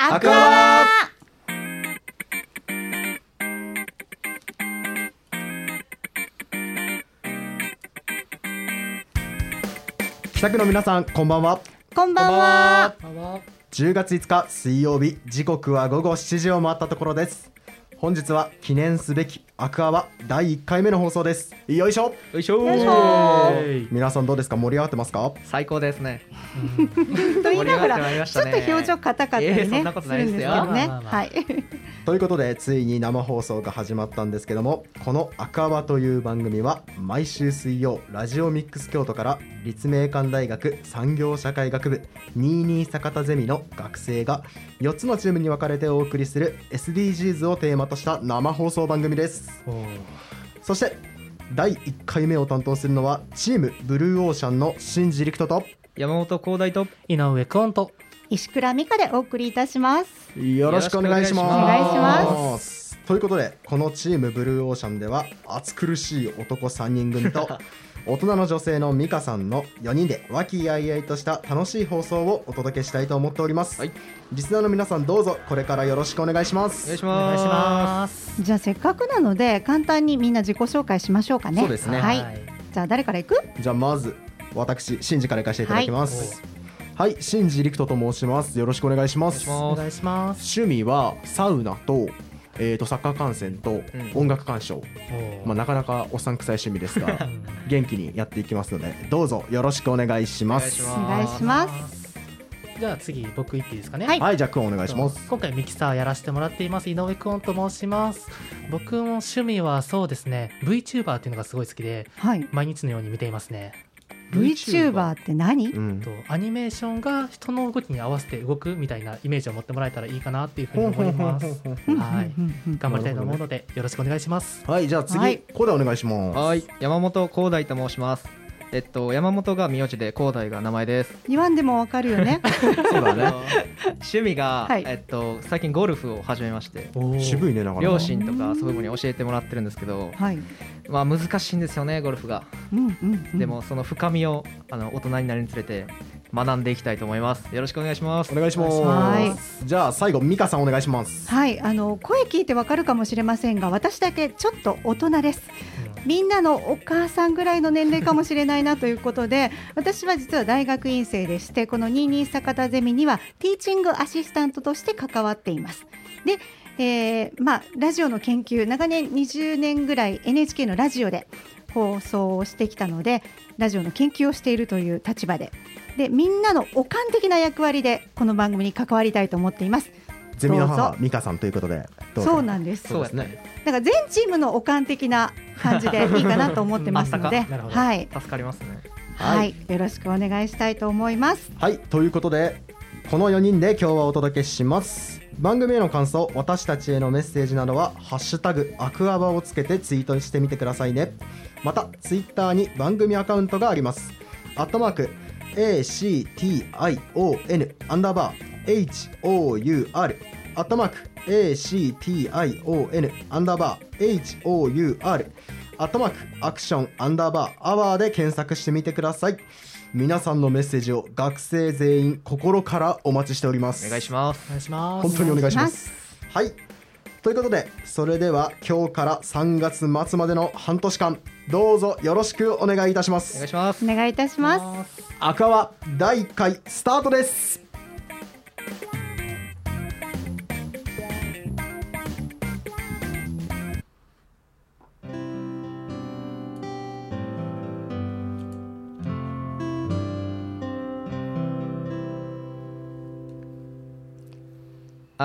アクア北区の皆さんこんばんは。こんばんは。10月5日水曜日時刻は午後7時を回ったところです本日は記念すべきアクアは第1回目の放送です。よいしょ。よいしょ。よいしょ。皆さんどうですか？盛り上がってますか？最高ですね。と言いながらちょっと表情硬かったりいえねそんなことないですよ。ね。まあまあまあ。はいということでついに生放送が始まったんですけどもこの「アクアワ」という番組は毎週水曜ラジオミックス京都から立命館大学産業社会学部22坂田ゼミの学生が4つのチームに分かれてお送りする SDGs をテーマとした生放送番組です。そして第1回目を担当するのはチームブルーオーシャンの新次陸斗と山本光大と井上くんと石倉美香でお送りいたします。よろしくお願いします。お願いします。ということでこのチームブルーオーシャンでは暑苦しい男3人組と 大人の女性の美香さんの4人で和気あいあいとした楽しい放送をお届けしたいと思っております、はい。リスナーの皆さんどうぞこれからよろしくお願いします。お願いしお願いしまます。じゃあせっかくなので簡単にみんな自己紹介しましょうかね。そうですね。はい。じゃあ誰から行く？じゃあまず私新次から行かせていただきます。はい、新次陸斗と申します。よろしくお願いします。す。お願いしお願いします。趣味はサウナとえー、とサッカー観戦とうん。音楽鑑賞、おまあ、なかなかおっさん臭い趣味ですがうん 元気にやっていきますのでどうぞよろしくお願いします。おお願いします。じゃあ次僕言っていいですかね？はい。はいじゃあくんお願いします。今回ミキサーやらせてもらっています井上くんと申します。僕も趣味はそうですね。VTuber っていうのがすごい好きではい。毎日のように見ていますね VTuber って何？うん。とアニメーションが人の動きに合わせて動くみたいなイメージを持ってもらえたらいいかなっていうふうに思います。はい。頑張りたいと思うのでよろしくお願いします。はいじゃあ次、はい。コーダお願いします。はい、山本光大と申します。えっと山本が名字で光大が名前です。言わんでもわかるよね そうだね趣味が、はいえっと最近ゴルフを始めまして。渋いねなかなか両親とか祖父母に教えてもらってるんですけど、はいまあ難しいんですよねゴルフが。うんうんうんでもその深みをあの大人になるにつれて学んでいきたいと思います。よろしくお願いします。お願いしますお願いじゃあ最後美香さんお願いしますはい、あの声聞いてわかるかもしれませんが、私だけちょっと大人です。みんなのお母さんぐらいの年齢かもしれないなということで、私は実は大学院生でして、この22坂田ゼミにはティーチングアシスタントとして関わっています。で、えーまあラジオの研究、長年20年ぐらい NHK のラジオで放送をしてきたので、ラジオの研究をしているという立場で。でみんなのおかん的な役割でこの番組に関わりたいと思っています。ゼミの母美香さんということでそうなんです。そうですね。だから全チームのおかん的な感じで いいかなと思ってますので、はい、助かりますね。はい、はい。よろしくお願いしたいと思います。はい。ということでこの4人で今日はお届けします。番組への感想私たちへのメッセージなどは「ハッシュタグアクアバ」をつけてツイートしてみてくださいね。またツイッターに番組アカウントがあります。アットマーク ACTION アンダーバー HOUR アットマーク ACTION アンダーバー HOUR アットマーク ACTION アンダーバー HOUR で検索してみてください。皆さんのメッセージを学生全員心からお待ちしております。お願いします。お願いします。本当にお願いします。はい。ということでそれでは今日から3月末までの半年間どうぞよろしくお願いいたしまお願すいします。お願いいたします。赤は第1回スタートです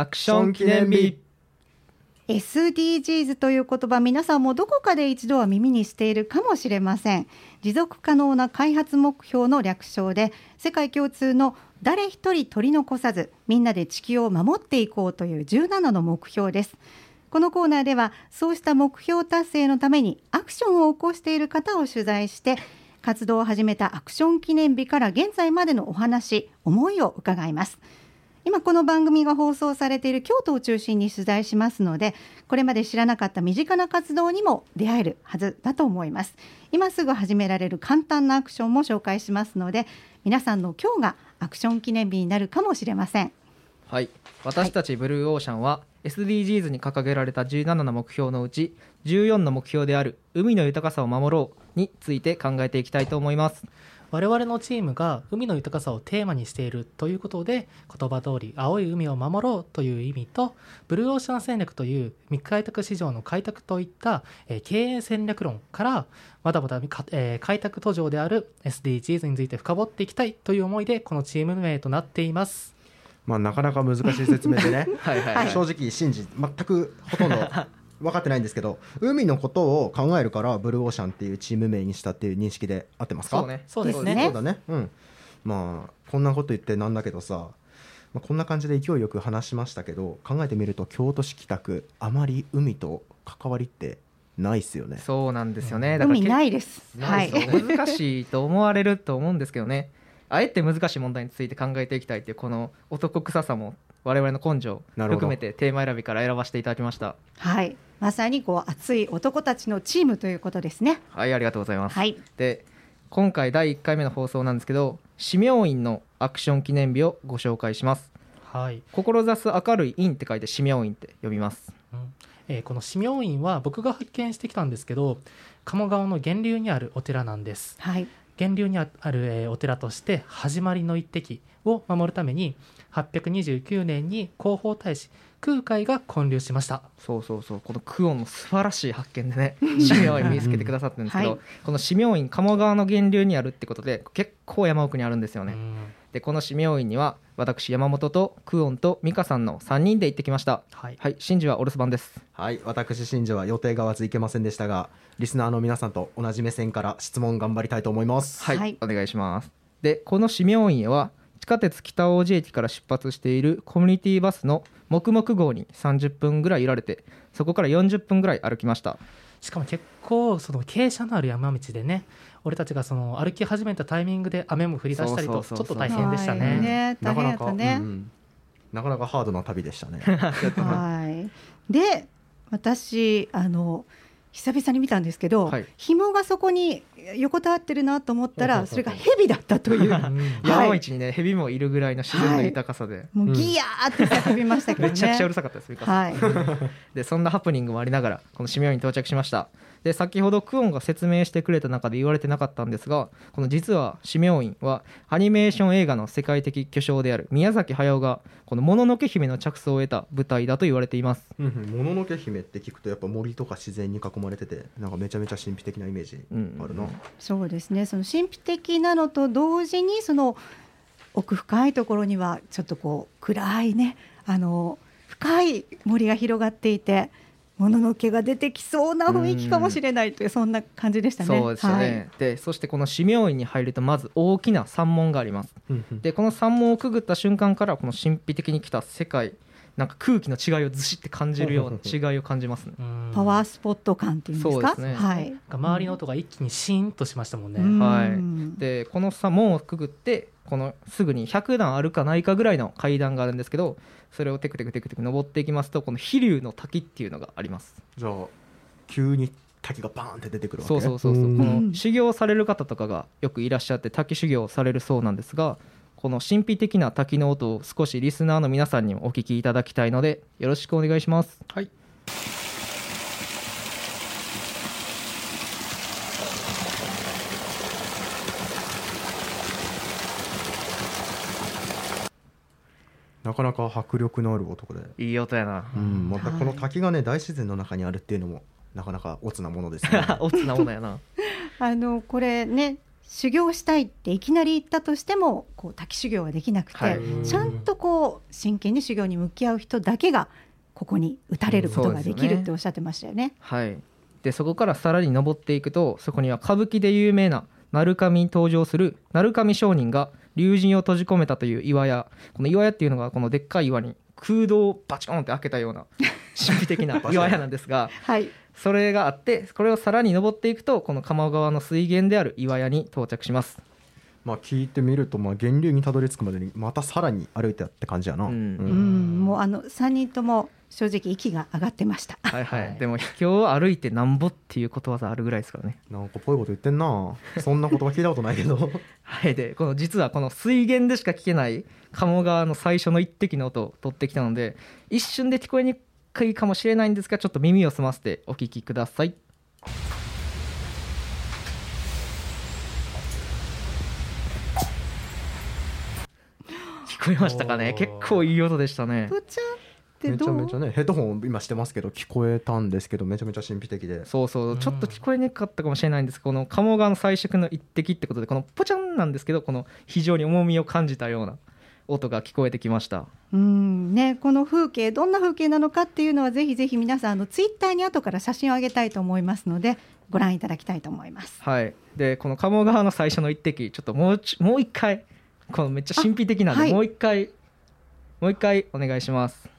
アクション記念日。SDGs という言葉皆さんもどこかで一度は耳にしているかもしれません。持続可能な開発目標の略称で世界共通の誰一人取り残さずみんなで地球を守っていこうという17の目標です。このコーナーではそうした目標達成のためにアクションを起こしている方を取材して活動を始めたアクション記念日から現在までのお話思いを伺います。今この番組が放送されている京都を中心に取材しますのでこれまで知らなかった身近な活動にも出会えるはずだと思います。今すぐ始められる簡単なアクションも紹介しますので皆さんの今日がアクション記念日になるかもしれません。はい。私たちブルーオーシャンは SDGs に掲げられた17の目標のうち14の目標である海の豊かさを守ろうについて考えていきたいと思います。我々のチームが海の豊かさをテーマにしているということで言葉通り青い海を守ろうという意味とブルーオーシャン戦略という未開拓市場の開拓といった、えー経営戦略論からまだまだか、えー開拓途上である SDGs について深掘っていきたいという思いでこのチーム名となっています。まあなかなか難しい説明でね。はい正直信じ全くほとんど分かってないんですけど海のことを考えるからブルーオーシャンっていうチーム名にしたっていう認識で合ってますか？そうね。そうですね。ねそうだね。うん。まあこんなこと言ってなんだけどさ、まあ、こんな感じで勢いよく話しましたけど考えてみると京都市北区あまり海と関わりってないっすよね。そうなんですよね。だから海ないです。はないい。難しいと思われると思うんですけどね。あえて難しい問題について考えていきたいっていうこの男臭さも我々の根性含めてテーマ選びから選ばせていただきましたはい。まさにこう熱い男たちのチームということですね。はいありがとうございます、はい。で今回第1回目の放送なんですけど市明院のアクション記念日をご紹介しますはい志す明るい院って書いて市明院って呼びますうんえーこの市明院は僕が発見してきたんですけど鴨川の源流にあるお寺なんですはい。源流にある、えーお寺として始まりの一滴を守るために829年に広報大使空海が建立しました。そうそうそう。このクオンの素晴らしい発見でね市明院見つけてくださってるんですけど、はい。この市明院鴨川の源流にあるってことで結構山奥にあるんですよね、うんでこの市明院には私山本とクオンと美香さんの3人で行ってきました。はい。はい真珠はお留守番です。はい私新庄は予定が合わずいけませんでしたがリスナーの皆さんと同じ目線から質問頑張りたいと思います。はい、はい。お願いします。でこの市明院へは地下鉄北大路駅から出発しているコミュニティバスの黙々号に30分ぐらい揺られてそこから40分ぐらい歩きました。しかも結構その傾斜のある山道でね俺たちがその歩き始めたタイミングで雨も降り出したりとちょっと大変でしたはいね。ね大変だなかなか、うんなかなかハードな旅でしたね。はい。で、私あの久々に見たんですけど、はい。紐がそこに横たわってるなと思ったら、それが蛇だったという。う ん山道にね蛇もいるぐらいの自然の豊かさで、もうギヤーって叫びましたけどね。めちゃくちゃうるさかったですはい。でそんなハプニングもありながらこの市明院に到着しました。で先ほどクオンが説明してくれた中で言われてなかったんですがこの実は市明院はアニメーション映画の世界的巨匠である宮崎駿がこの「もののけ姫」の着想を得た舞台だと言われています。うんうん。もののけ姫って聞くとやっぱ森とか自然に囲まれててなんかめちゃめちゃ神秘的なイメージうんあるな、そうですね。その神秘的なのと同時にその奥深いところにはちょっとこう暗いねあの深い森が広がっていて。もののけが出てきそうな雰囲気かもしれないというそんな感じでしたね。そうですよね、でそしてこの市明院に入るとまず大きな山門がありますでこの山門をくぐった瞬間からこの神秘的に来た世界なんか空気の違いをずしって感じるような違いを感じますね。うん。パワースポット感っていうんですか？そうですね。はい。周りの音が一気にシーンとしましたもんね、うん。はい。でこのさ門をくぐってこのすぐに100段あるかないかぐらいの階段があるんですけどそれをテクテクテクテク登っていきますとこの飛龍の滝っていうのがあります。じゃあ急に滝がバーンって出てくるわけ？そうそうそうそう。うん。この修行される方とかがよくいらっしゃって滝修行をされるそうなんですがこの神秘的な滝の音を少しリスナーの皆さんにもお聞きいただきたいのでよろしくお願いします。はい。なかなか迫力のある男で、いい音やな。うん、またこのはい滝がね大自然の中にあるっていうのもなかなかオツなものですね。おつなものやな。あのこれね修行したいっていきなり言ったとしてもこう滝修行ができなくて、はい。ちゃんとこう真剣に修行に向き合う人だけがここに打たれることができるっておっしゃってましたよね。はい。でそこからさらに登っていくとそこには歌舞伎で有名な鳴神に登場する鳴神商人が龍神を閉じ込めたという岩屋。この岩屋っていうのがこのでっかい岩に空洞をバチコンって開けたような神秘的な 岩屋なんですがはい、それがあってこれをさらに登っていくとこの鴨川の水源である岩屋に到着します。まあ聞いてみるとまあ源流にたどり着くまでにまたさらに歩いてって感じやな、うん。うん、もうあの3人とも正直息が上がってました。はいはい、はい。でも秘境を歩いてなんぼっていうことわざあるぐらいですからね。なんかぽいこと言ってんな。そんなことは聞いたことないけど。はい。でこの実はこの水源でしか聞けない鴨川の最初の一滴の音を取ってきたので一瞬で聞こえにくいかもしれないんですがちょっと耳を澄ませてお聞きください。聞こえましたかね？結構いい音でしたね。めちゃめちゃねヘッドホン今してますけど聞こえたんですけどめちゃめちゃ神秘的で。そうそう。うん。ちょっと聞こえにくかったかもしれないんですこの鴨川の最初の一滴ってことでこのポチャンなんですけどこの非常に重みを感じたような音が聞こえてきました。うんね、この風景どんな風景なのかっていうのはぜひぜひ皆さんあのツイッターに後から写真を上げたいと思いますのでご覧いただきたいと思います。はい。でこの鴨川の最初の一滴ちょっともうちもう一回このめっちゃ神秘的なんで、あはい。もう一回もう一回お願いします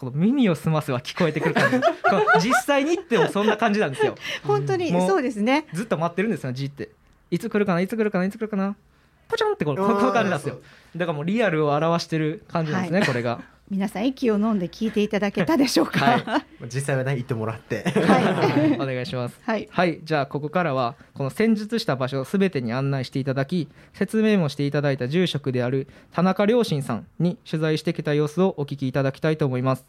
この耳を澄ませは聞こえてくる感じ。実際に行ってもそんな感じなんですよ。本当にそうですね。ずっと待ってるんですよじって。いつ来るかないつ来るかないつ来るかな。ポチャンってこのこの感じなんですよ。だからもうリアルを表してる感じなんですね、これが皆さん息を飲んで聞いていただけたでしょうか？は実際はね行ってもらって。はい。お願いします。はい。はい。じゃあここからはこの戦術した場所すべてに案内していただき説明もしていただいた住職である田中良心さんに取材してきた様子をお聞きいただきたいと思います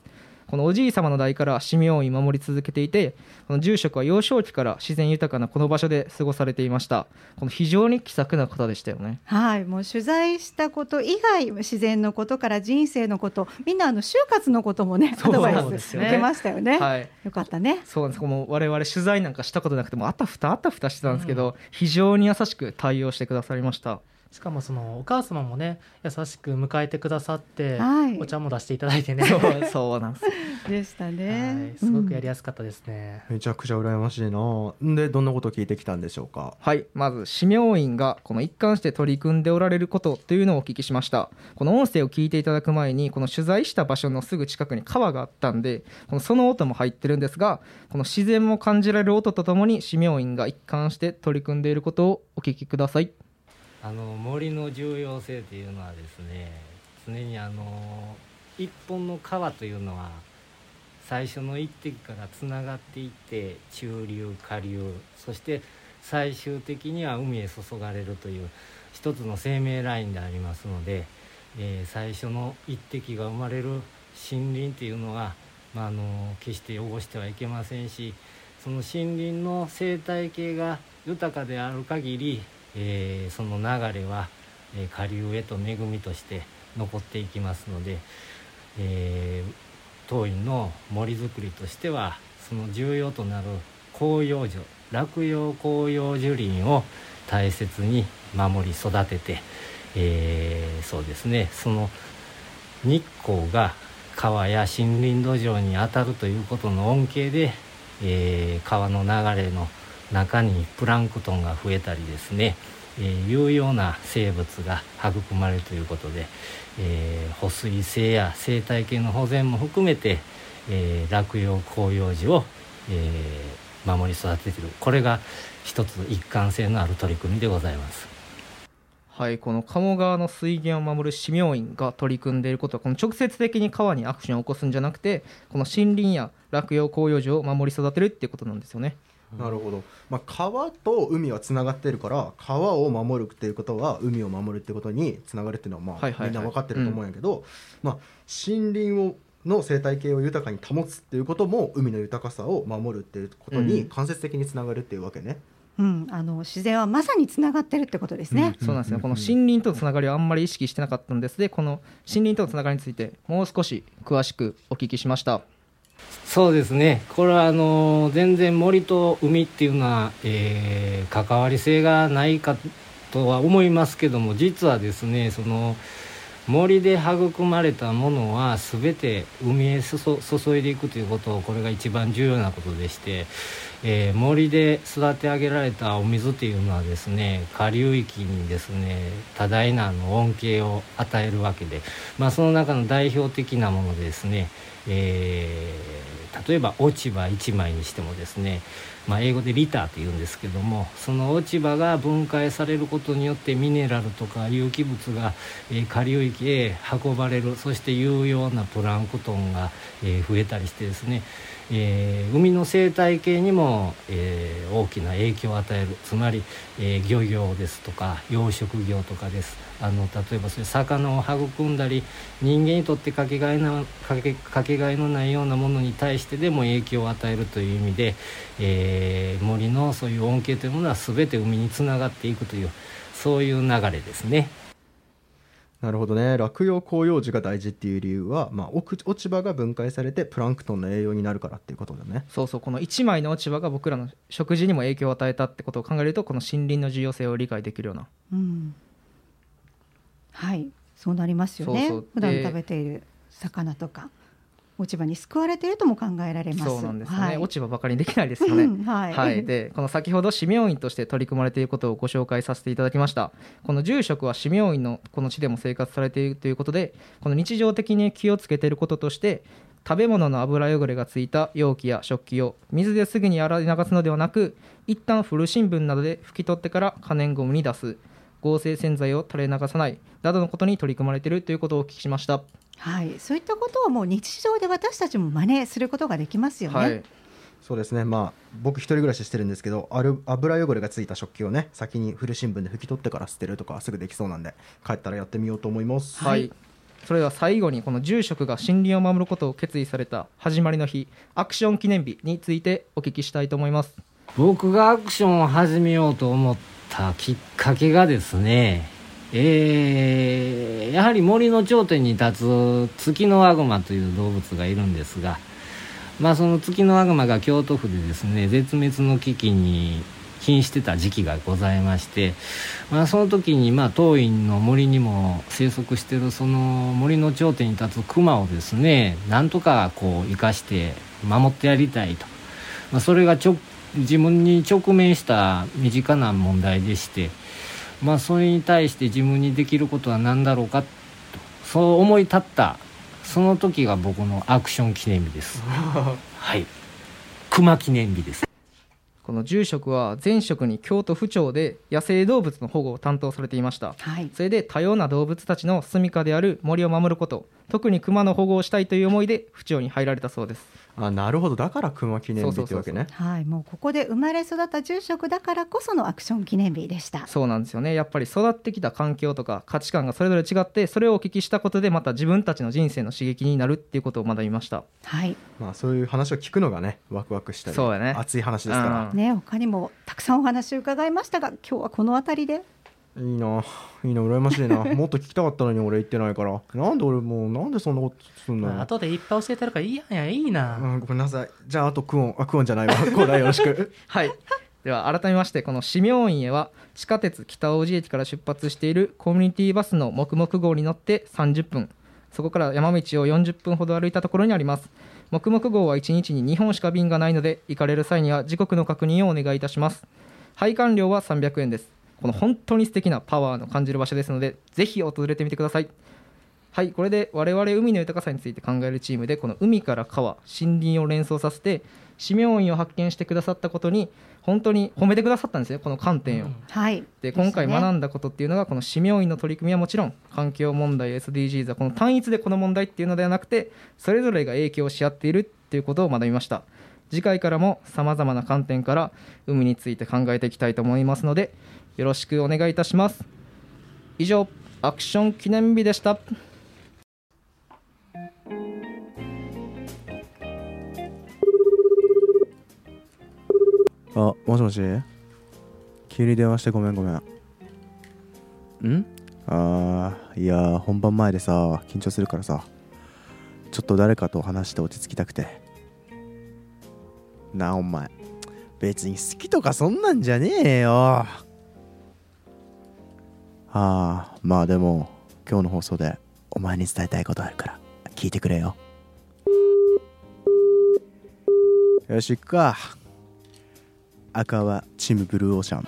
このおじい様の代から市民を守り続けていてこの住職は幼少期から自然豊かなこの場所で過ごされていました。この非常に気さくな方でしたよね。はい、もう取材したこと以外自然のことから人生のことみんなあの就活のこともねアドバイス受けましたよね。はい。よかったね。そうなんです。もう我々取材なんかしたことなくてもあたふたあたふたしてたんですけど、非常に優しく対応してくださりましたしかもそのお母様もね優しく迎えてくださって、はい。お茶も出していただいてね。そう なんです。でしたはねい。すごくやりややすかったですね、めちゃくちゃ羨ましいな。んでどんなこと聞いてきたんでしょうか？はい。まず市明院がこの一貫して取り組んでおられることというのをお聞きしました。この音声を聞いていただく前にこの取材した場所のすぐ近くに川があったんでこのその音も入ってるんですがこの自然も感じられる音とともに市明院が一貫して取り組んでいることをお聞きくださいあの森の重要性というのはですね常にあの一本の川というのは最初の一滴からつながっていって中流下流そして最終的には海へ注がれるという一つの生命ラインでありますので、えー最初の一滴が生まれる森林というのは、まあ、あの決して汚してはいけませんしその森林の生態系が豊かである限りえーその流れは、えー下流へと恵みとして残っていきますので、えー当院の森づくりとしてはその重要となる広葉樹落葉広葉樹林を大切に守り育てて、えーそうですねその日光が川や森林土壌に当たるということの恩恵で、えー川の流れの中にプランクトンが増えたりですね、えー有用な生物が育まれるということで、えー保水性や生態系の保全も含めて、えー落葉広葉樹を、えー守り育ててるこれが一つ一貫性のある取り組みでございます。はい、この鴨川の水源を守る市明院が取り組んでいることはこの直接的に川にアクションを起こすんじゃなくてこの森林や落葉広葉樹を守り育てるっていうことなんですよね。なるほど、まあ、川と海はつながってるから川を守るっていうことは海を守るってことにつながるっていうのはまあ、はいはいはい。みんな分かってると思うんやけど、まあ、森林をの生態系を豊かに保つっていうことも海の豊かさを守るっていうことうん。に間接的につながるっていうわけね。うん、あの自然はまさにつながってるってことですね。そうなんですね、うん。この森林とのつながりをあんまり意識してなかったんです。でこの森林とのつながりについてもう少し詳しくお聞きしましたそうですね。これはあの全然森と海っていうのは、えー関わり性がないかとは思いますけども実はですねその森で育まれたものは全て海へ注いでいくということをこれが一番重要なことでして、えー森で育て上げられたお水というのはですね下流域にですね多大なの恩恵を与えるわけで、まあ、その中の代表的なものでですね、えー例えば落ち葉1枚にしてもですね、まあ、英語でリターというんですけどもその落ち葉が分解されることによってミネラルとか有機物が、えー下流域へ運ばれるそして有用なプランクトンが、えー増えたりしてですね、えー海の生態系にも、えー大きな影響を与えるつまり、えー漁業ですとか養殖業とかですあの例えばそういう魚を育んだり人間にとってかけがえなかけかけがえのないようなものに対してでも影響を与えるという意味で、え森のそういう恩恵というものは全て海につながっていくというそういう流れですね。なるほどね。落葉広葉樹が大事っていう理由は、まあ、落落ち葉が分解されてプランクトンの栄養になるからっていうことだね。そうそう。この1枚の落ち葉が僕らの食事にも影響を与えたってことを考えるとこの森林の重要性を理解できるような。うん、はい。そうなりますよね。そうそう。普段で食べている魚とか落ち葉に救われているとも考えられます。そうなんですよね、はい、落ち葉ばかりにできないですよね。うんはい、はい、でこの先ほど指名院として取り組まれていることをご紹介させていただきました。この住職は指名院のこの地でも生活されているということでこの日常的に気をつけていることとして食べ物の油汚れがついた容器や食器を水ですぐに洗い流すのではなく一旦古新聞などで拭き取ってから可燃ゴムに出す合成洗剤を垂れ流さないなどのことに取り組まれているということをお聞きしました、はい、そういったことはもう日常で私たちも真似することができますよね。はい。そうですね。まあ僕一人暮らししてるんですけどある油汚れがついた食器をね先に古新聞で拭き取ってから捨てるとかすぐできそうなんで帰ったらやってみようと思います。はい、それでは最後にこの住職が森林を守ることを決意された始まりの日アクション記念日についてお聞きしたいと思います。僕がアクションを始めようと思ったきっかけがですねえーやはり森の頂点に立つツキノワグマという動物がいるんですがまあそのツキノワグマが京都府でですね絶滅の危機に瀕してた時期がございまして、まあ、その時にまあ当院の森にも生息してるその森の頂点に立つクマをですねなんとかこう生かして守ってやりたいと、まあ、それがちょ自分に直面した身近な問題でして、まあ、それに対して自分にできることは何だろうかとそう思い立ったその時が僕のアクション記念日です。はい。熊記念日です。この住職は前職に京都府庁で野生動物の保護を担当されていました。はい、それで多様な動物たちの住処である森を守ること特に熊の保護をしたいという思いで府庁に入られたそうですあなるほど。だから熊記念日ってわけね。はい、もうここで生まれ育った住職だからこそのアクション記念日でした。そうなんですよね。やっぱり育ってきた環境とか価値観がそれぞれ違ってそれをお聞きしたことでまた自分たちの人生の刺激になるっていうことを学びました。はい、まあそういう話を聞くのがねワクワクしたりそうやね。熱い話ですから。うん。ね、他にもたくさんお話を伺いましたが、今日はこの辺りで。いいな。いいな。羨ましいな。もっと聞きたかったのに俺言ってないから。なんで俺もうなんでそんなことすんの？まあ後でいっぱい教えてるからいいやんやいいな、うん、ごめんなさい。じゃああとクオン。あクオンじゃないわ。コーダよろしく。はい。では改めましてこの指名院へは地下鉄北大路駅から出発しているコミュニティバスの黙々号に乗って30分。そこから山道を40分ほど歩いたところにあります。黙々号は1日に2本しか便がないので行かれる際には時刻の確認をお願いいたします。配管料は300円ですこの本当に素敵なパワーの感じる場所ですのでぜひ訪れてみてください。はいこれで我々海の豊かさについて考えるチームでこの海から川森林を連想させて指名院を発見してくださったことに本当に褒めてくださったんですねこの観点を、うん。はい、で今回学んだことっていうのがこの指名院の取り組みはもちろん環境問題 SDGs はこの単一でこの問題っていうのではなくてそれぞれが影響し合っているっていうことを学びました。次回からもさまざまな観点から海について考えていきたいと思いますのでよろしくお願いいたします。以上アクション記念日でした。あもしもし？急に電話してごめんごめん。ん？あーいやー本番前でさ緊張するからさちょっと誰かと話して落ち着きたくて。なあお前。別に好きとかそんなんじゃねえよああまあでも今日の放送でお前に伝えたいことあるから聞いてくれよ。よし行くか。赤はチームブルーオーシャン。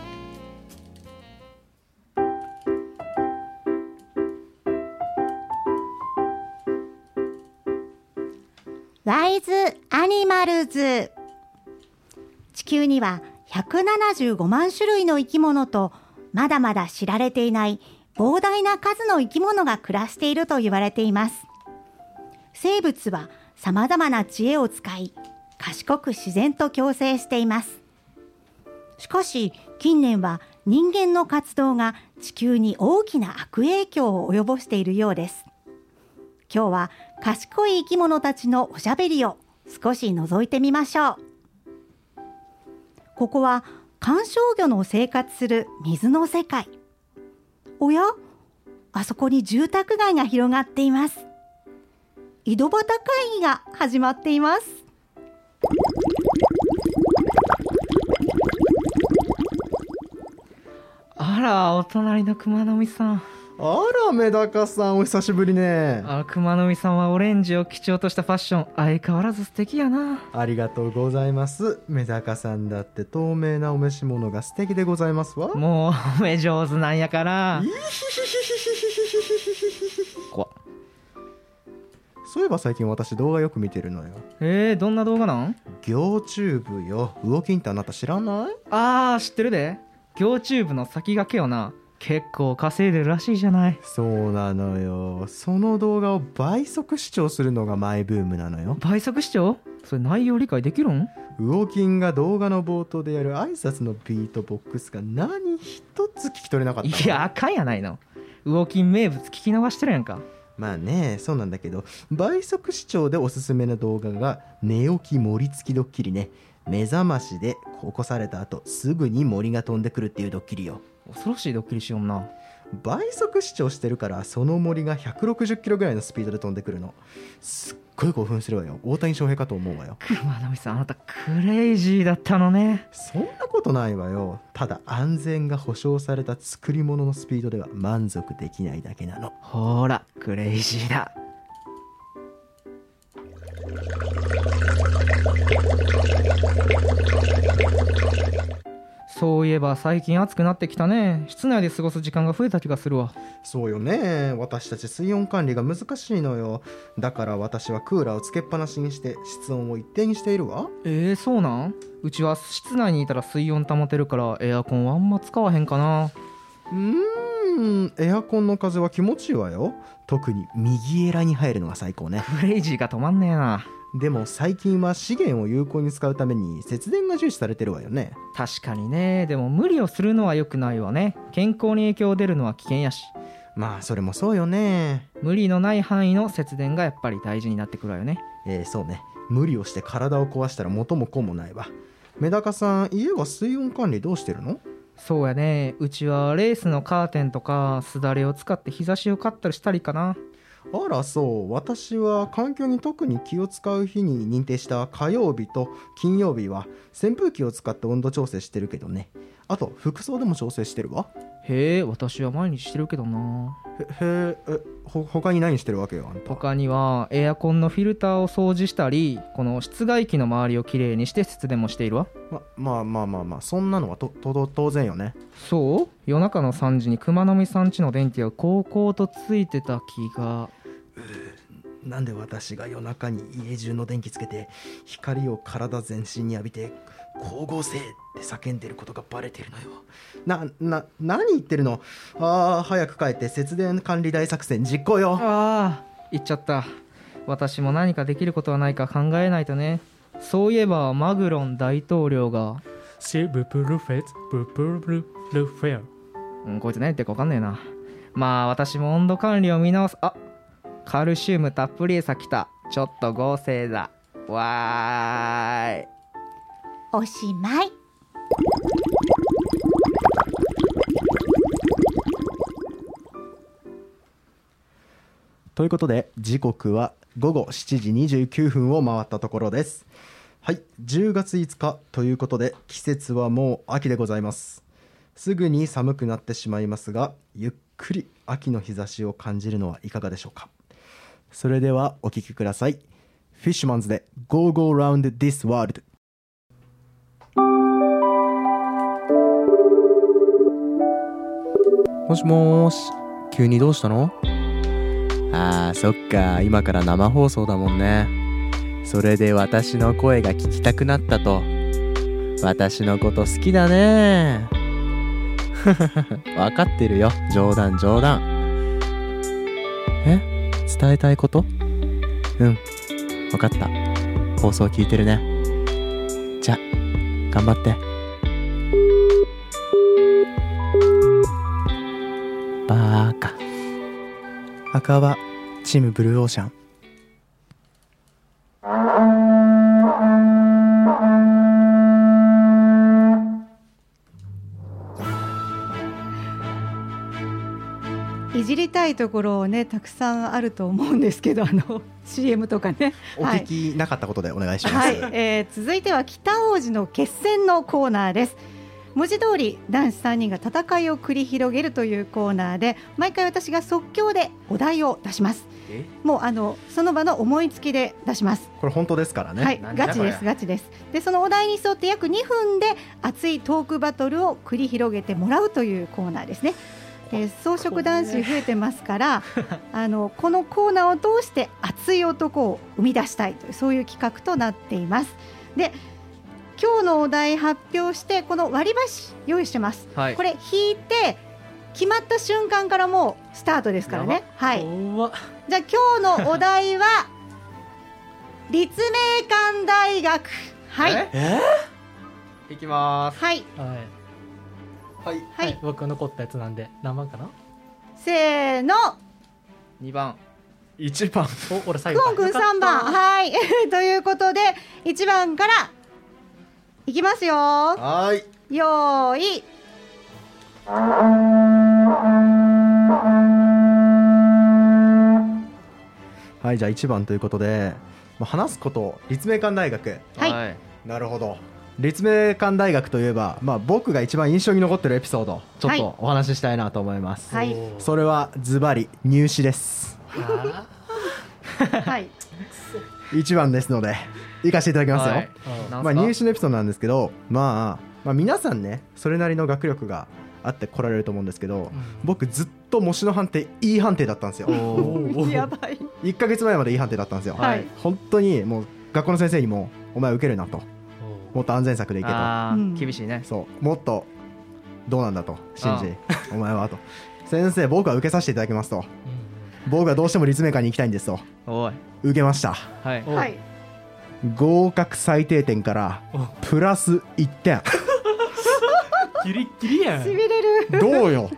ワイズアアニマルズ地球には175万種類の生き物とまだまだ知られていない膨大な数の生き物が暮らしていると言われています。生物は様々な知恵を使い賢く自然と共生しています。しかし近年は人間の活動が地球に大きな悪影響を及ぼしているようです。今日は賢い生き物たちのおしゃべりを少し覗いてみましょう。ここは観賞魚の生活する水の世界。おや？あそこに住宅街が広がっています。井戸端会議が始まっています。あらお隣の熊野美さん。あらメダカさんお久しぶりね。あ熊の実さんはオレンジを基調としたファッション。相変わらず素敵やな。ありがとうございます。メダカさんだって透明なお召し物が素敵でございますわ。もうお目上手なんやから。怖っそういえば最近私動画よく見てるのよえー、どんな動画なん行チューブよ魚金ってあなた知らないあー知ってるで魚チューブの先駆けよな結構稼いでるらしいじゃない。そうなのよ。その動画を倍速視聴するのがマイブームなのよ。倍速視聴？それ内容理解できるん？魚金が動画の冒頭でやる挨拶のビートボックスが何一つ聞き取れなかったのいやあかんやないの。魚金名物聞き逃してるやんか。まあねそうなんだけど倍速視聴でおすすめの動画が寝起き銛突きドッキリね。目覚ましで起こされた後すぐに森が飛んでくるっていうドッキリよ恐ろしいドッキリしよんな。倍速視聴してるからその森が160キロぐらいのスピードで飛んでくるの。すっごい興奮するわよ。大谷翔平かと思うわよ。熊の実さんあなたクレイジーだったのね。そんなことないわよ。ただ安全が保証された作り物のスピードでは満足できないだけなの。ほらクレイジーだそういえば最近暑くなってきたね。室内で過ごす時間が増えた気がするわ。そうよね。私たち水温管理が難しいのよ。だから私はクーラーをつけっぱなしにして室温を一定にしているわ。えー、そうなん？うちは室内にいたら水温保てるからエアコンはあんま使わへんかな。うーん。エアコンの風は気持ちいいわよ。特に右エラに入るのが最高ね。クレイジーが止まんねえなでも最近は資源を有効に使うために節電が重視されてるわよね。確かにね。でも無理をするのは良くないわね。健康に影響出るのは危険やし。まあそれもそうよね。無理のない範囲の節電がやっぱり大事になってくるわよね。えー、そうね。無理をして体を壊したら元も子もないわ。メダカさん家は水温管理どうしてるの？そうやね。うちはレースのカーテンとかすだれを使って日差しをカッたりしたりかなあらそう。私は環境に特に気を使う日に認定した火曜日と金曜日は扇風機を使って温度調整してるけどね。あと服装でも調整してるわ。へえ私は毎日してるけどな。へへええほ他に何してるわけよあんた。他にはエアコンのフィルターを掃除したりこの室外機の周りをきれいにして節電もしているわ。ままあまあまあまあそんなのはとと当然よね。そう？夜中の3時に熊の実さんちの電気がこうこうとついてた気が。なんで私が夜中に家中の電気つけて光を体全身に浴びて光合成って叫んでることがバレてるのよなな何言ってるのああ早く帰って節電管理大作戦実行よああ言っちゃった私も何かできることはないか考えないとねそういえばマグロン大統領がシブプルフェツブプルルフェアうん、こいつ何言ってるか分かんねえなまあ私も温度管理を見直すあカルシウムたっぷり餌来たちょっと合成だわーいおしまい。ということで時刻は午後7時29分を回ったところです。はい10月5日ということで季節はもう秋でございます。すぐに寒くなってしまいますがゆっくり秋の日差しを感じるのはいかがでしょうか。それではお聴きください。フィッシュマンズで Go Go Round This World もしもーし。急にどうしたの？あーそっか。今から生放送だもんね。それで私の声が聞きたくなったと。私のこと好きだね。わかってるよ。冗談冗談。え？伝えたいこと？うん。わかった。放送聞いてるね。じゃ頑張って。赤はチームブルーオーシャン。いじりたいところをねたくさんあると思うんですけどあの CM とかね。おはい。聞きなかったことでお願いします、はい、えー続いては北王子の決戦のコーナーです文字通り男子3人が戦いを繰り広げるというコーナーで毎回私が即興でお題を出します。え？もうあのその場の思いつきで出します。これ本当ですからね、はいガチですガチです。でそのお題に沿って約2分で熱いトークバトルを繰り広げてもらうというコーナーですね。で草食男子増えてますからあのこのコーナーを通して熱い男を生み出したいというそういう企画となっています。で今日のお題発表してこの割り箸用意してます、はい。これ引いて決まった瞬間からもうスタートですからね。はい。じゃあ今日のお題は立命館大学。はい。え？え？いきます。はい。はい、はい。ははい。い、僕残ったやつなんで何番かな？せーの。2番。1番。お俺最クオンくん後かよかった。3番はい。ということで1番からいきますよ。はい。よーい。はいじゃあ1番ということでまあ話すこと立命館大学。はい。なるほど。立命館大学といえば、まあ、僕が一番印象に残ってるエピソードちょっはいとお話ししたいなと思います、はい。それはズバリ入試です。ははい。1番ですので行かせていただきますよ、はい。まあ、入試のエピソードなんですけど、まあ、まあ皆さんねそれなりの学力があって来られると思うんですけど、うん。僕ずっと模試の判定 E 判定だったんですよ。やばい。1ヶ月前まで E 判定だったんですよ、はい。本当にもう学校の先生にもお前受けるなと。もっと安全策でいけと。厳しいね。そう。もっとどうなんだと信じお前はと。先生僕は受けさせていただきますと。僕はどうしても立命館に行きたいんですと。おい。受けました。はい。おはい合格最低点からお。プラス1点。ギリッギリやん。しびれる。どうよ。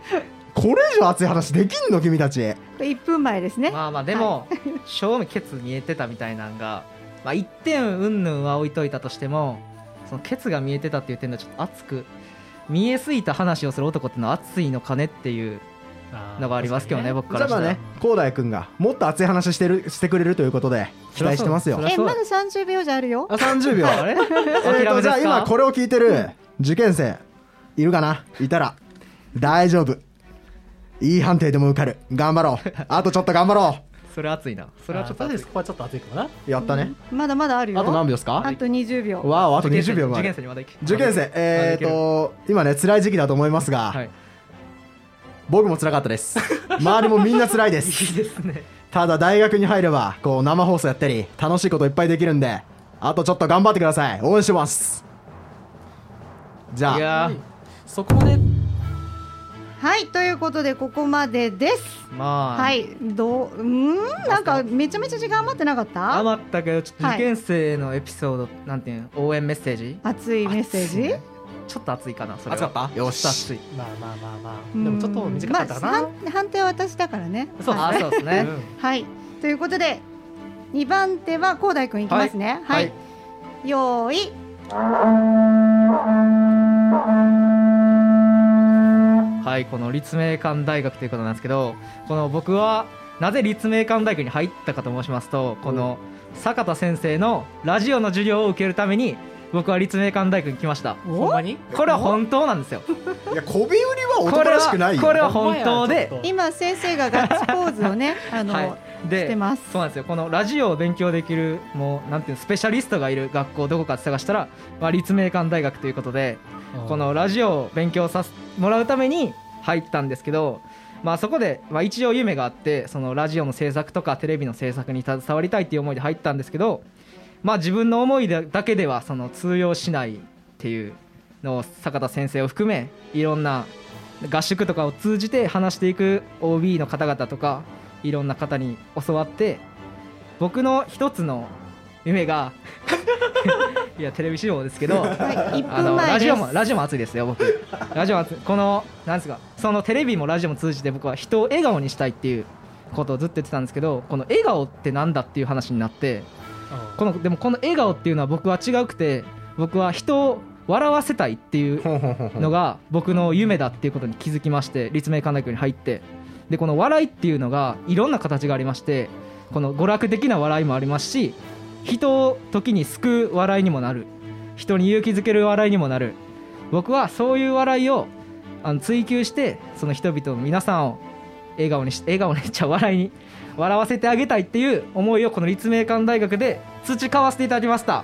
これ以上熱い話できんの？君たち。1分前ですね。まあまあでも正味ケツ見えてたみたいなんがまあ1点うんぬんは置いといたとしてもそのケツが見えてたっていう点ではちょっと熱く見えすぎた話をする男ってのは熱いのかねっていうのがありますけどね僕からしたら。じゃあまあね広大君がもっと熱い話してるしてくれるということで期待してますよ。えまだ30秒じゃあるよ。あ30秒。あれ？えーとじゃあ今これを聞いてる受験生いるかないたら大丈夫。いい判定でも受かる。頑張ろう。あとちょっと頑張ろそれ熱いな。それはちょっと熱い。ここはちょっと熱いかもな。うやったね。まだまだあるよ。あと何秒ですか？あと20秒。わおあと20秒。受験前生にまだいけ。受験生えーと今ね辛い時期だと思いますが、はい僕も辛かったです。周りもみんな辛いでいす。いですね。ただ大学に入ればこう生放送やったり楽しいこといっぱいできるんであとちょっと頑張ってください。応援してます。じゃあ。いやそこまで。はいということでここまでです。ーまあ。はいどうん？なんかめちゃめちゃ時間余ってなかった？余ったけどちょっとはい。受験生のエピソード、なんていうの？応援メッセージ？熱いメッセージ？ちょっと熱いかなそれは。熱かった？よし。まあまあまあまあ。でもちょっと短かったかな、まあ判判定は私だからね。そうはいあそうですね、はい。ということで2番手は広大君いきますね。はい、はい。よーい。はい、この立命館大学ということなんですけどこの僕はなぜ立命館大学に入ったかと申しますとこの坂田先生のラジオの授業を受けるために僕は立命館大学に来ました。ほんまに？これは本当なんですよ。いやこび売りは男らしくないよ。はこれは本当で。今先生がガッツポーズをね あの、はい。してでます。そうなんですよ。このラジオを勉強できるもうなんていうのスペシャリストがいる学校どこかって探したら、まあ、立命館大学ということでこのラジオを勉強させてもらうために入ったんですけど、まあ、そこで、まあ、一応夢があってそのラジオの制作とかテレビの制作に携わりたいっていう思いで入ったんですけど、まあ自分の思いだけではその通用しないっていうのを坂田先生を含めいろんな合宿とかを通じて話していく OB の方々とかいろんな方に教わって僕の一つの夢が いやテレビ仕様ですけどはい、1あの分前です。ラジオもラジオも熱いですよ僕。ラジオも熱い。このなんですかそのテレビもラジオも通じて僕は人を笑顔にしたいっていうことをずっと言ってたんですけどこの笑顔ってなんだっていう話になってこのでもこの笑顔っていうのは僕は違うくて僕は人を笑わせたいっていうのが僕の夢だっていうことに気づきまして立命館大学に入って。でこの笑いっていうのがいろんな形がありましてこの娯楽的な笑いもありますし人を時に救う笑いにもなる。人に勇気づける笑いにもなる。僕はそういう笑いをあの追求してその人々の皆さんを笑顔にし笑顔にちゃう笑いに笑わせてあげたいっていう思いをこの立命館大学で培わせていただきました。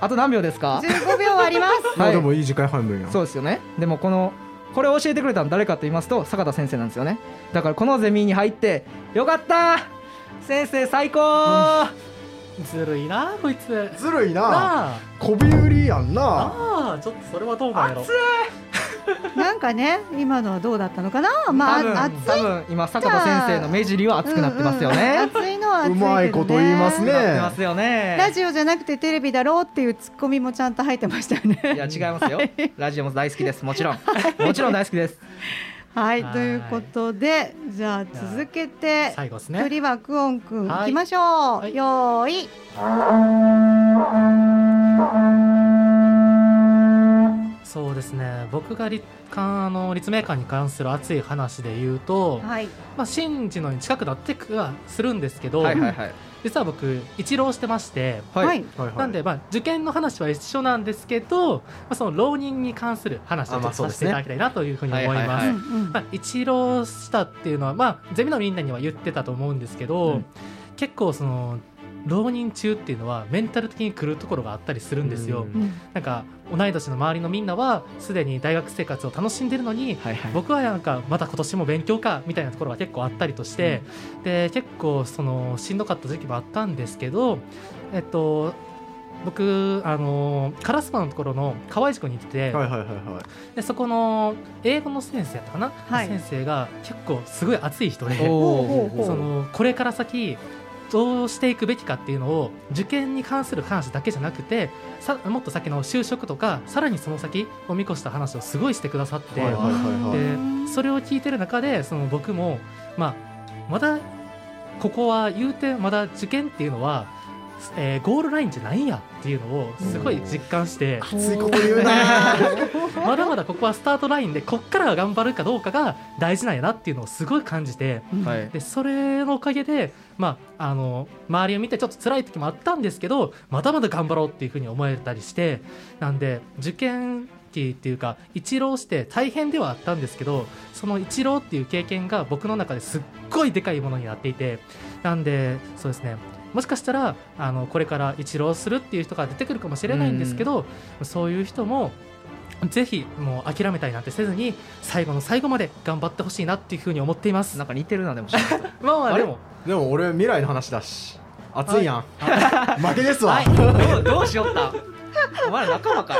あと何秒ですか？15秒あります。まあはいでもい。い時間半分やそうですよね。でもこのこれを教えてくれたのは誰かと言いますと坂田先生なんですよね。だからこのゼミに入ってよかった！先生最高、ずるいなこいつ。なずるいな。あ。こび売りやんな。ああちょっとそれはどうなんやろ。熱なんかね今のはどうだったのかな？ま多分あ熱い。多分今坂田先生の目尻は熱くなってますよね、うんうん熱いのは熱いね、うまいこと言いますね。なってますよね。ラジオじゃなくてテレビだろうっていうツッコミもちゃんと入ってましたよね。いや違いますよ。ラジオも大好きです。もちろん。もちろん大好きです。はい。はい。ということでじゃあ続けて最後ですね。鳥はクオンくんはい。行きましょう、はい。よーいそうですね。僕が立かあの立命館に関する熱い話で言うと、はい。まあ、新次のに近くなってくはするんですけど、はいはいはい。実は僕一浪してましてはい、なんで、まあ、受験の話は一緒なんですけど、まあ、その浪人に関する話をさせていただきたいなというふうに思います。まあ、一浪したっていうのは、まあ、ゼミのみんなには言ってたと思うんですけど、うん。結構その浪人中っていうのはメンタル的に来るところがあったりするんですよ。うん。うんなんか同い年の周りのみんなはすでに大学生活を楽しんでるのにはいはい。僕はなんかまた今年も勉強かみたいなところが結構あったりとして、で結構そのしんどかった時期もあったんですけどえっと僕あの烏丸のところの河合塾に行ってて、はいはいはいはい。でそこの英語の先生やったかな、はい。先生が結構すごい熱い人でそのこれから先どうしていくべきかっていうのを受験に関する話だけじゃなくてさもっと先の就職とかさらにその先を見越した話をすごいしてくださって、はいはいはいはい。でそれを聞いてる中でその僕も、まあ、まだここは言うてまだ受験っていうのは、えーゴールラインじゃないんやっていうのをすごい実感して熱いこと言うな。まだまだここはスタートラインでこっから頑張るかどうかが大事なんやなっていうのをすごい感じてはい。でそれのおかげで、まあ、あの周りを見てちょっと辛い時もあったんですけどまだまだ頑張ろうっていうふうに思えたりしてなんで受験期っていうか一浪して大変ではあったんですけどその一浪っていう経験が僕の中ですっごいでかいものになっていてなんでそうですね。もしかしたらあのこれから一浪するっていう人が出てくるかもしれないんですけど、そういう人もぜひもう諦めたりなんてせずに最後の最後まで頑張ってほしいなっていうふうに思っています。なんか似てるなでも。まあまあでもでも俺未来の話だし。熱いやん。負けですわ。どうどうしよった？お前ら仲間か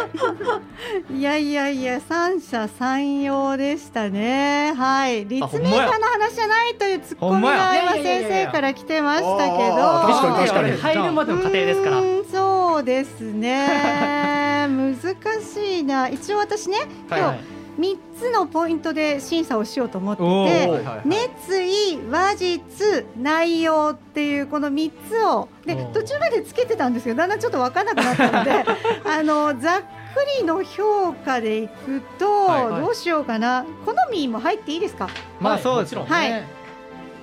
い。いやいやいや三者三様でしたね。はい。立命館の話じゃないというツッコミが相葉いや。いやいやいや先生から来てましたけど。確かに確かに。入るまでの過程ですから。そうですね 難しいな。一応私ねはい今日3つのポイントで審査をしようと思っててはいはいはい。熱意話術内容っていうこの3つをで途中までつけてたんですけどだんだんちょっと分からなくなったのであのざっくりの評価でいくと、はいはい。どうしようかな。好みも入っていいですか？まあはい。そうですよね、はい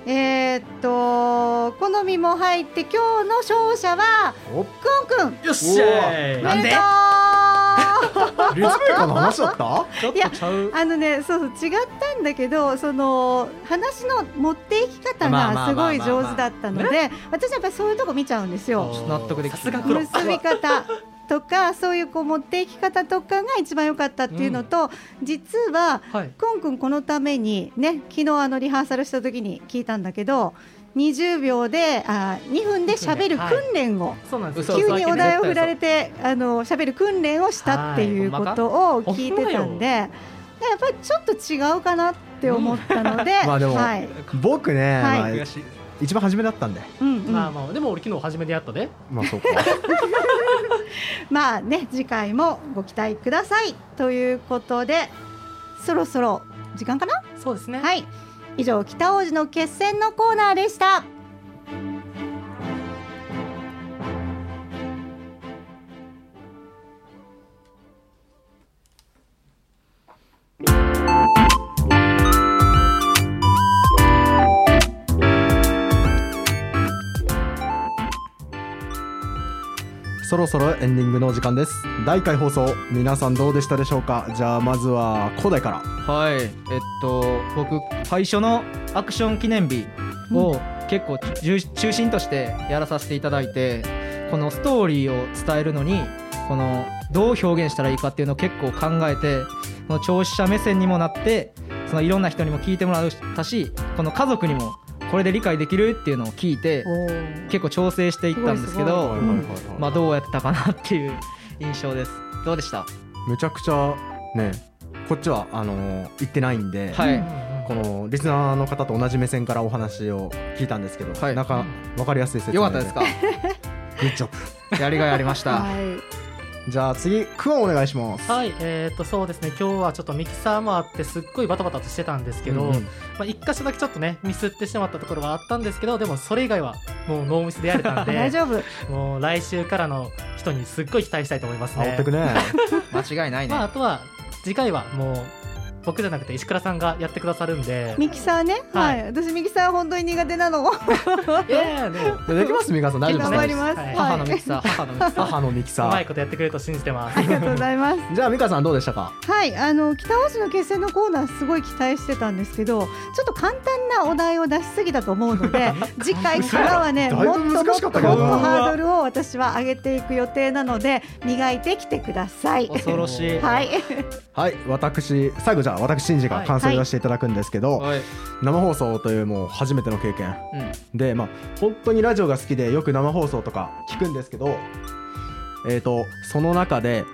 えーっと好みも入って今日の勝者はお。クオンくん。よっしゃおめでとう。立命館の話だった？ちょっとちゃう。あのね、そうそう違ったんだけど、その話の持っていき方がすごい上手だったので、私やっぱりそういうとこ見ちゃうんですよ。納得できる。さすがプロ結び方とか、そういうこう持っていき方とかが一番良かったっていうのと、実ははい。くんくんこのためにね、昨日あのリハーサルした時に聞いたんだけど。20秒であ2分で喋る訓練を、そうなんです嘘急にお題を振らてれてあの喋る訓練をしたっていうことを聞いてたんで、でやっぱりちょっと違うかなって思ったので、まあでもはい、僕ね、はい。まあ一番初めだったんで。うんうん、まあまあでも俺昨日初めてやったで。まあそうか。まあね次回もご期待ください。ということでそろそろ時間かな？そうですね。はい。以上北王子の決戦のコーナーでしたそろそろエンディングのお時間です。第1回放送皆さんどうでしたでしょうか？じゃあまずは古代から。はい。えっと僕最初のアクション記念日を結構中中心としてやらさせていただいてこのストーリーを伝えるのにこのどう表現したらいいかっていうのを結構考えてこの聴取者目線にもなってそのいろんな人にも聞いてもらったしこの家族にもこれで理解できるっていうのを聞いて結構調整していったんですけどまあどうやったかなっていう印象です。どうでした？めちゃくちゃねこっちはあのー言ってないんで、はい。このリスナーの方と同じ目線からお話を聞いたんですけど、はい。なんか分かりやすい説明よかったですか？グッジョブ。やりがいありました。はいじゃあ次クオンお願いします。はいえー、とそうですね。今日はちょっとミキサーもあってすっごいバタバタとしてたんですけど、うんうん。まあ、一箇所だけちょっとねミスってしまったところがあったんですけどでもそれ以外はもうノーミスでやれたんで 大丈夫。もう来週からの人にすっごい期待したいと思いますね。煽ってくね。間違いないね、まあ、あとは次回はもう僕じゃなくて石倉さんがやってくださるんで。ミキサーね？は、はい。い私ミキサー本当に苦手なの。いやいやでもできます？ミカさん大丈夫ですか頑張ります、はい。母のミキサー母のミキサー。母のミキうサー。まいことやってくれると信じてます。ありがとうございます。じゃあミカさんどうでしたか？はい、あの北大路の決戦のコーナーすごい期待してたんですけど、ちょっと簡単なお題を出しすぎたと思うので、次回からはね、もっともっとハードルを私は上げていく予定なので、磨いてきてください。恐ろしい。はい、はい。私最後じゃあ私シンジが感想を言わせていただくんですけど、はい、生放送というもう初めての経験。うん、でまあ本当にラジオが好きでよく生放送とか聞くんですけどえー、とその中で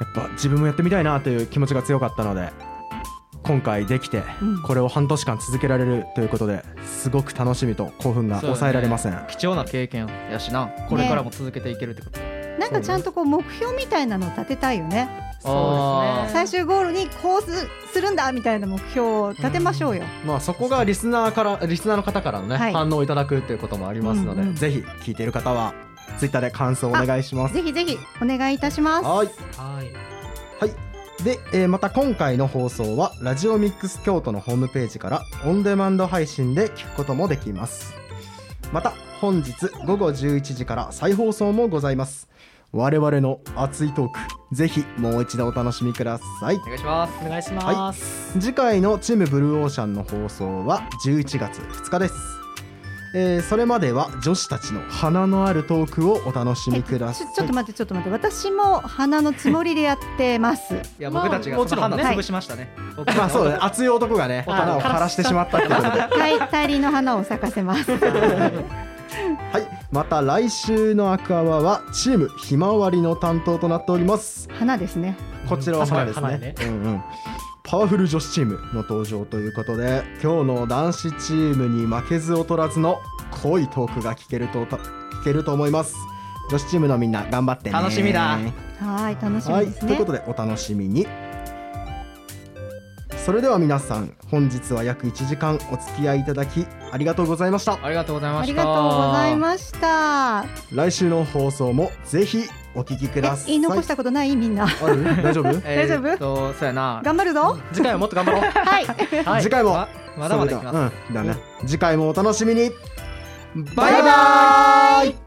やっぱ自分もやってみたいなという気持ちが強かったので今回できてうん。これを半年間続けられるということですごく楽しみと興奮が抑えられません、貴重な経験やしな。これからも続けていけるってこと、なんかちゃんとこう目標みたいなのを立てたいよね。あー最終ゴールにこうすするんだみたいな目標を立てましょうよ。まあそこがリスナーからリスナーの方からのね、はい。反応をいただくということもありますので、うんうんぜひ聞いている方はツイッターで感想をお願いします。ぜひぜひお願いいたします。はい。はい。で、えーまた今回の放送はラジオミックス京都のホームページからオンデマンド配信で聞くこともできます。また本日午後11時から再放送もございます我々の熱いトークぜひもう一度お楽しみください。お願いします。お願い。します、次回のチームブルーオーシャンの放送は11月2日です、えーそれまでは女子たちの花のあるトークをお楽しみください。ちょっと待ってちょっと待って。私も花のつもりでやってます。いやまあ僕たちがそのもちろんね。花潰しましたね、僕 まあそうだね。熱い男がねはい花を枯らしてしまったってことで。はい、大輪の花を咲かせます。はい、また来週のアクアワはチームひまわりの担当となっております。花ですね。こちらは花です花ね。ねうんうん。パワフル女子チームの登場ということで、今日の男子チームに負けず劣らずの濃いトークが聞けると聞けると思います。女子チームのみんな頑張ってね。楽しみだはい、楽しはい、みですね。ということでお楽しみに。それでは皆さん本日は約1時間お付き合いいただきありがとうございました。ありがとうございました。ありがとうございました。来週の放送もぜひお聞きくださえ、い言い残したことない？みんな。ある？大丈夫？え ー大丈夫？とそうやな。頑張るぞ。次回はもっと頑張ろう。はい。はい。次回も。ままだまだいきます、うん。だね。次回もお楽しみに。バイバイ